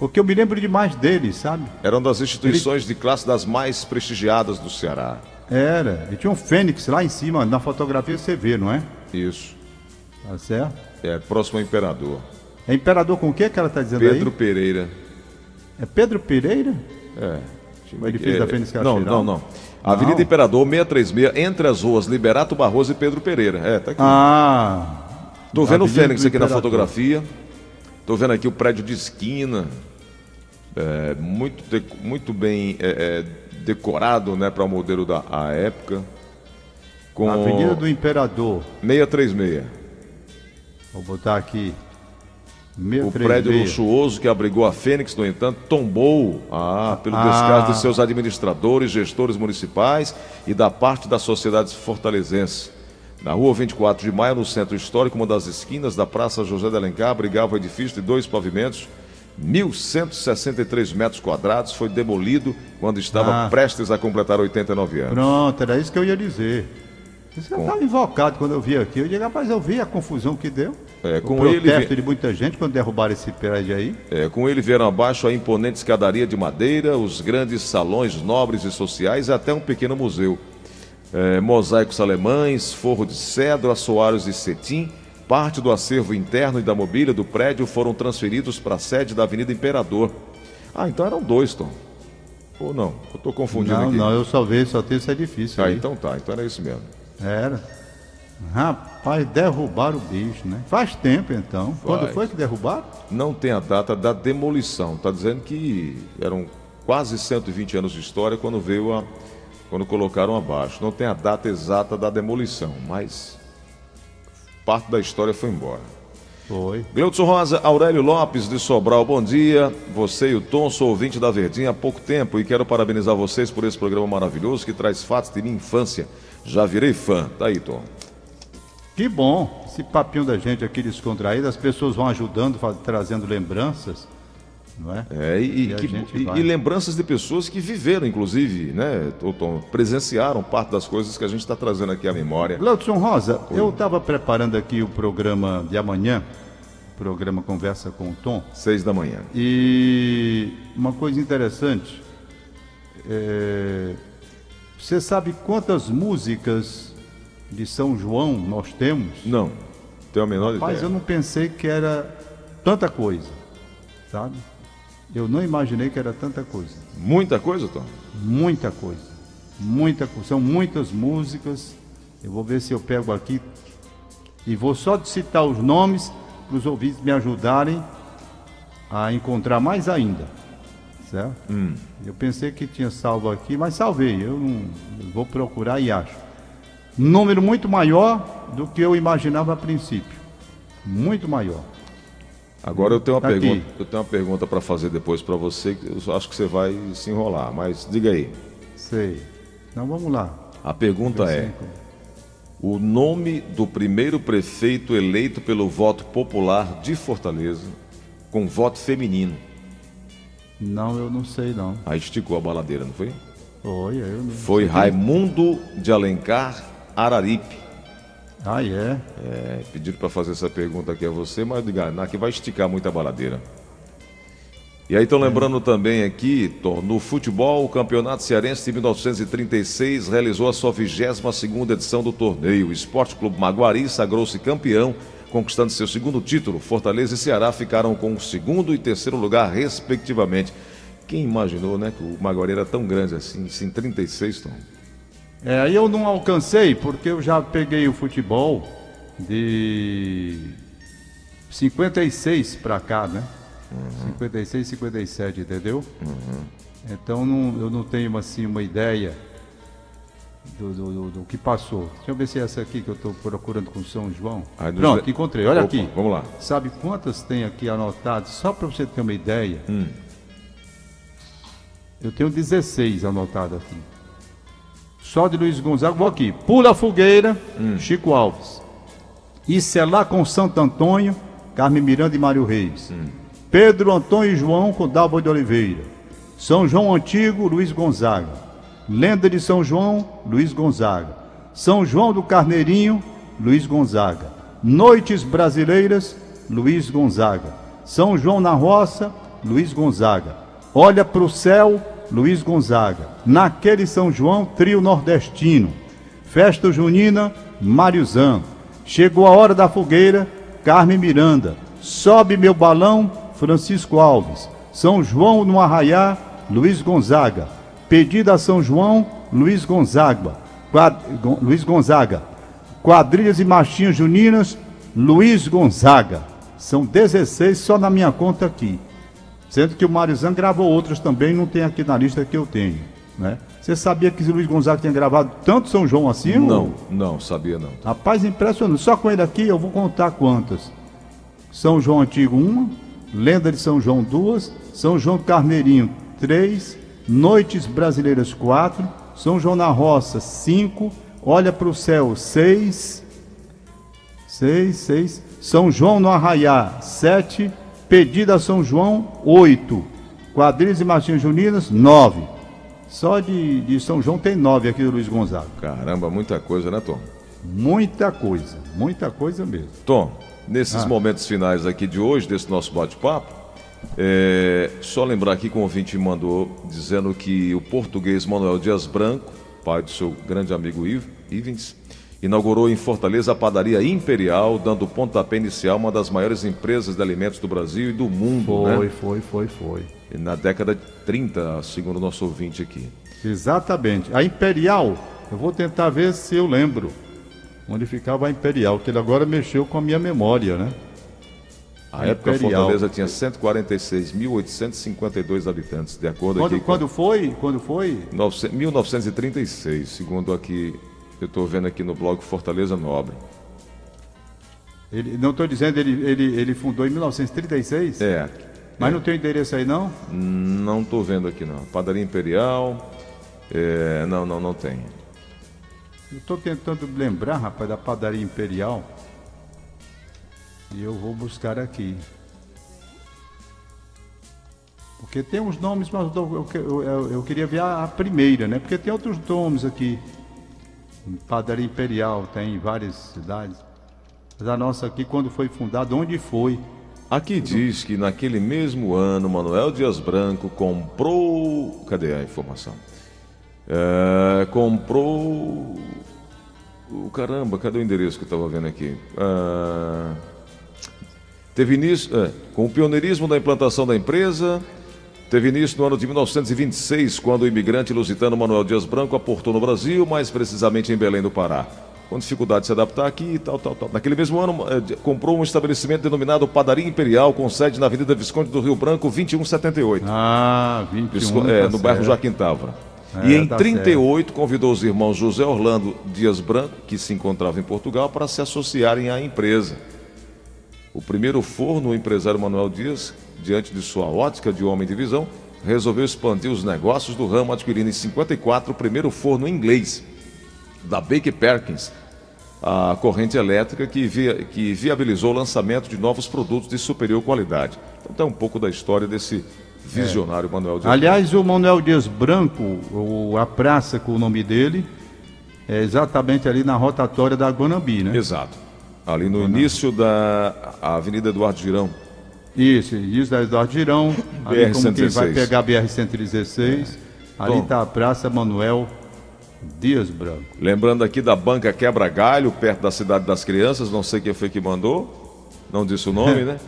porque eu me lembro demais dele, sabe? Era uma das instituições de classe das mais prestigiadas do Ceará. Era. E tinha um fênix lá em cima, na fotografia você vê, não é? Isso. Tá certo? É, próximo ao Imperador. É imperador com o que que ela está dizendo Pedro aí? Pereira. É Pedro Pereira? É. O edifício da Fênix Não, Cacheral? não, não. Avenida Não. Imperador 636, entre as ruas Liberato Barroso e Pedro Pereira. É, tá aqui. Ah. Tô vendo o Fênix aqui na fotografia. Tô vendo aqui o prédio de esquina. É, muito, muito bem é, é, decorado né, para o modelo da a época. Com Avenida do Imperador. 636. Vou botar aqui. O 636. prédio luxuoso que abrigou a Fênix, no entanto, tombou ah, pelo Ah. descaso de seus administradores, gestores municipais e da parte da sociedade fortalezense. Na rua 24 de maio, no centro histórico, uma das esquinas da Praça José de Alencar, abrigava o edifício de dois pavimentos, 1.163 metros quadrados, foi demolido quando estava Ah. prestes a completar 89 anos. Pronto, era isso que eu ia dizer. Você estava invocado quando eu vi aqui. Eu digo, rapaz, eu vi a confusão que deu. É, com o ele protesto de muita gente quando derrubaram esse prédio aí. É, com ele vieram abaixo a imponente escadaria de madeira, os grandes salões nobres e sociais e até um pequeno museu. É, mosaicos alemães, forro de cedro, assoalhos de cetim, parte do acervo interno e da mobília do prédio foram transferidos para a sede da Avenida Imperador. Ah, então eram dois, Tom. Ou não? Eu estou confundindo Não, aqui. não, eu só vi, só tem esse edifício Ah, aí. então tá, então era isso mesmo. Era. Rapaz, derrubaram o bicho, né? Faz tempo então. Quando Faz. foi que derrubaram? Não tem a data da demolição. Está dizendo que eram quase 120 anos de história quando veio a. quando colocaram abaixo. Não tem a data exata da demolição, mas parte da história foi embora. Foi. Gleudson Rosa, Aurélio Lopes de Sobral, bom dia. Você e o Tom, sou ouvinte da Verdinha há pouco tempo e quero parabenizar vocês por esse programa maravilhoso que traz fatos de minha infância. Já virei fã. Tá aí, Tom. Que bom. Esse papinho da gente aqui descontraído, as pessoas vão ajudando, trazendo lembranças, não é? É, e, E que- e- vai. e lembranças de pessoas que viveram, inclusive, né, Tom, presenciaram parte das coisas que a gente está trazendo aqui à memória. Gleudson Rosa, eu estava preparando aqui o programa de amanhã, programa Conversa com o Tom, Seis da manhã. e uma coisa interessante, é, você sabe quantas músicas de São João nós temos? Não, tenho a menor Mas ideia. eu não pensei que era tanta coisa, sabe? Eu não imaginei que era tanta coisa. Muita coisa, Tom? Muita coisa. Muita coisa. São muitas músicas. Eu vou ver se eu pego aqui e vou só citar os nomes para os ouvintes me ajudarem a encontrar mais ainda. Certo? Hum. Eu pensei que tinha salvo aqui, mas salvei. Eu não eu vou procurar e acho. Número muito maior do que eu imaginava a princípio. Muito maior. Agora eu tenho uma Tá pergunta, aqui. eu tenho uma pergunta para fazer depois para você, que eu acho que você vai se enrolar, mas diga aí. Sei. Então vamos lá. A pergunta é: o nome do primeiro prefeito eleito pelo voto popular de Fortaleza, com voto feminino. Não, eu não sei não. Aí esticou a baladeira, não foi? Foi, eu não Foi. Raimundo de Alencar Araripe. Ah, é? É, pediram para fazer essa pergunta aqui a você, mas diga, aqui vai esticar muito a baladeira. E aí estão lembrando também aqui, no futebol, o Campeonato Cearense de 1936 realizou a sua 22ª edição do torneio. O Esporte Clube Maguari sagrou-se campeão, conquistando seu segundo título. Fortaleza e Ceará ficaram com o segundo e terceiro lugar, respectivamente. Quem imaginou, né, que o Maguari era tão grande assim, em 36, Tom? É, aí eu não alcancei porque eu já peguei o futebol de 56 pra cá, né? 56, 57, entendeu? Então não- eu não tenho assim uma ideia do, do- do- do que passou. Deixa eu ver se é essa aqui que eu estou procurando com São João. Aí Pronto, encontrei. Olha Opa, aqui. Vamos lá. Sabe quantas tem aqui anotadas? Só para você ter uma ideia. Hum. Eu tenho 16 anotadas aqui. Só de Luiz Gonzaga, vou aqui. Pula Fogueira, Chico Alves. Isso é lá com Santo Antônio, Carmen Miranda e Mário Reis. Pedro Antônio e João com Dalva de Oliveira. São João Antigo, Luiz Gonzaga. Lenda de São João, Luiz Gonzaga. São João do Carneirinho, Luiz Gonzaga. Noites Brasileiras, Luiz Gonzaga. São João na Roça, Luiz Gonzaga. Olha para o céu, Luiz Gonzaga. Naquele São João, trio nordestino. Festa junina, Mariozão. Chegou a hora da fogueira, Carmen Miranda. Sobe meu balão, Francisco Alves. São João no Arraiá, Luiz Gonzaga. Pedida a São João, Luiz Gonzaga. Quad- Luiz Gonzaga. Quadrilhas e marchinhas juninas, Luiz Gonzaga. São 16 só na minha conta aqui. Sendo que o Mariozan gravou outros também, não tem aqui na lista que eu tenho. Né? Você sabia que o Luiz Gonzaga tinha gravado tanto São João assim? ou- Não, não, sabia não. Rapaz, impressionante. Só com ele aqui eu vou contar quantas. São João Antigo, uma. Lenda de São João, duas. São João Carneirinho, três. Noites Brasileiras, quatro. São João na Roça, cinco. Olha para o céu, seis. Seis, seis. São João no Arraiá, sete. Pedida a São João, oito. Quadrilhas e Marchinhas Juninas, nove. Só de, de São João tem nove aqui do Luiz Gonzaga. Caramba, muita coisa, né, Tom? Muita coisa, muita coisa mesmo. Tom, nesses Ah. momentos finais aqui de hoje, desse nosso bate-papo, é, só lembrar aqui que um ouvinte mandou dizendo que o português Manuel Dias Branco, pai do seu grande amigo Iv- Ivens, inaugurou em Fortaleza a padaria Imperial, dando pontapé inicial a uma das maiores empresas de alimentos do Brasil e do mundo, Foi, né? foi, foi, foi. Na década de 30, segundo o nosso ouvinte aqui. Exatamente. A Imperial, eu vou tentar ver se eu lembro onde ficava a Imperial, que ele agora mexeu com a minha memória, né? A época Imperial. Fortaleza tinha 146.852 habitantes, de acordo Quando, aqui com- quando foi? Quando foi? 900 1936, segundo aqui, eu estou vendo aqui no blog Fortaleza Nobre. Ele, não estou dizendo, ele, ele, ele fundou em 1936? É, Mas não tem endereço aí, não? não estou vendo aqui não. Padaria Imperial, é, não, não, não tem. Eu estou tentando lembrar, rapaz, da padaria Imperial. E eu vou buscar aqui. Porque tem uns nomes, mas eu, eu- eu- eu queria ver a, a primeira, né? Porque tem outros nomes aqui. Padaria Imperial, tem em várias cidades. Mas a nossa aqui, quando foi fundada, onde foi? Aqui diz que naquele mesmo ano, Manuel Dias Branco comprou. Cadê a informação? É, comprou. caramba, cadê o endereço que eu estava vendo aqui? Ah, teve início. é, com o pioneirismo da implantação da empresa, teve início no ano de 1926, quando o imigrante lusitano Manuel Dias Branco aportou no Brasil, mais precisamente em Belém do Pará. Com dificuldade de se adaptar aqui e tal, tal, tal. Naquele mesmo ano, eh, comprou um estabelecimento denominado Padaria Imperial, com sede na Avenida Visconde do Rio Branco, 2178. Ah, 21. Visco- é, tá no bairro certo. Joaquim Távora. É, e em tá 38 convidou os irmãos José Orlando Dias Branco, que se encontravam em Portugal, para se associarem à empresa. O primeiro forno, o empresário Manuel Dias, diante de sua ótica de homem de visão, resolveu expandir os negócios do ramo, adquirindo em 54 o primeiro forno inglês, da Baker Perkins, a corrente elétrica que, via- que viabilizou o lançamento de novos produtos de superior qualidade. Então tem um pouco da história desse visionário Manuel Dias Aliás, o Manuel Dias Branco, o- a praça com o nome dele, é exatamente ali na rotatória da Guanambi, né? Exato. Ali no início da Avenida Eduardo Girão. Isso, isso da Eduardo Girão, ali como quem vai BR-116. pegar a BR-116, ali Bom. está a Praça Manuel Dias Branco. Lembrando aqui da Banca Quebra Galho, perto da Cidade das Crianças, não sei quem foi que mandou, não disse o nome, né?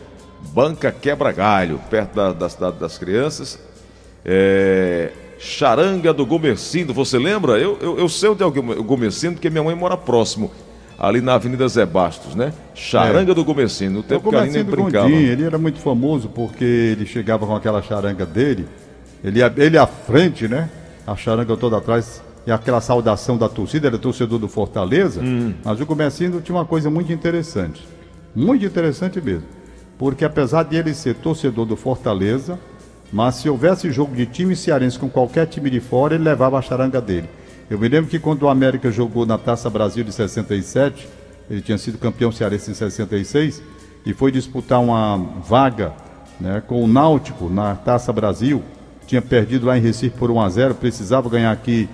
Banca Quebra Galho, perto da, da Cidade das Crianças. É, Charanga do Gomercindo, você lembra? Eu, eu, eu sei onde é o Gomercindo, porque minha mãe mora próximo, ali na Avenida Zé Bastos, né? Charanga do Gomercindo, no É o tempo que a Aline brincava. Gondim, ele era muito famoso porque ele chegava com aquela charanga dele, ele, ele à frente, né? A charanga toda atrás, e aquela saudação da torcida, era torcedor do Fortaleza, Hum. mas o comercinho tinha uma coisa muito interessante, muito interessante mesmo, porque apesar de ele ser torcedor do Fortaleza, mas se houvesse jogo de time cearense com qualquer time de fora, ele levava a charanga dele. Eu me lembro que quando o América jogou na Taça Brasil de 67, ele tinha sido campeão cearense em 66, e foi disputar uma vaga né, com o Náutico na Taça Brasil. Tinha perdido lá em Recife por 1 a 0 precisava ganhar aqui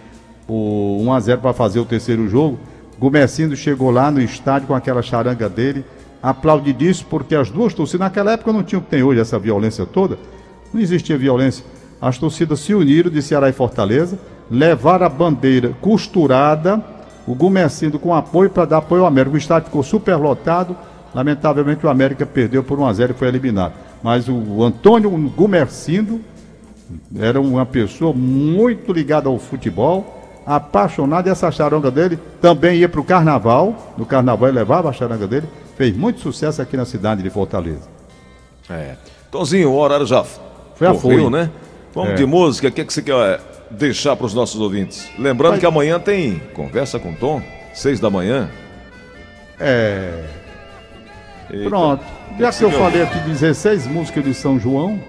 por 1 a 0 para fazer o terceiro jogo. Gomercindo chegou lá no estádio com aquela charanga dele, aplaudidíssimo, porque as duas torcidas, naquela época não tinha o que tem hoje, essa violência toda, não existia violência. As torcidas se uniram de Ceará e Fortaleza, levaram a bandeira costurada, o Gomercindo com apoio para dar apoio ao América. O estádio ficou super lotado. Lamentavelmente o América perdeu por 1 a 0 e foi eliminado. Mas o Antônio Gomercindo era uma pessoa muito ligada ao futebol, apaixonado. E essa charanga dele também ia para o carnaval. No carnaval ele levava a charanga dele. Fez muito sucesso aqui na cidade de Fortaleza. É. Tonzinho, o horário já Foi a correu, foi. né? Vamos É. de música. O que, é que você quer deixar para os nossos ouvintes? Lembrando Vai. que amanhã tem Conversa com Tom, seis da manhã. É. Eita. Pronto. Já que eu falei aqui 16 músicas de São João,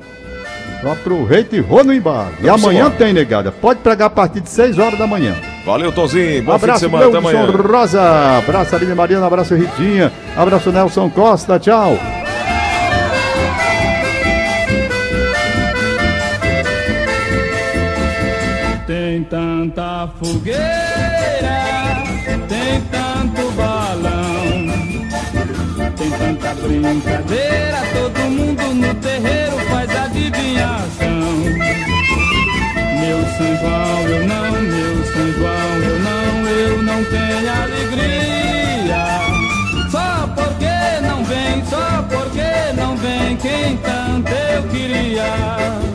eu aproveito e vou no embalo. E amanhã tem, negada. Pode pregar a partir de 6 horas da manhã. Valeu, Tonzinho. Bom abraço, fim de semana. Até amanhã. Rosa. Abraço, Aline Mariana. Abraço, Ritinha. Abraço, Nelson Costa. Tchau. Fogueira, tem tanto balão, tem tanta brincadeira, todo mundo no terreiro faz adivinhação. Meu São João, eu não, meu São João, eu não, eu não tenho alegria. Só porque não vem, só porque não vem quem tanto eu queria.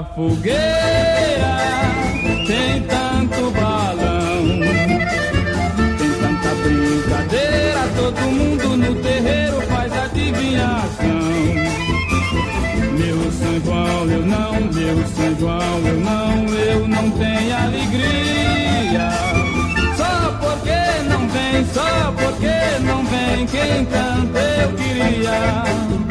Fogueira, tem tanto balão. Tem tanta brincadeira, todo mundo no terreiro faz adivinhação. Meu São João, eu não, meu São João, eu não, eu não tenho alegria. Só porque não vem, só porque não vem quem tanto eu queria.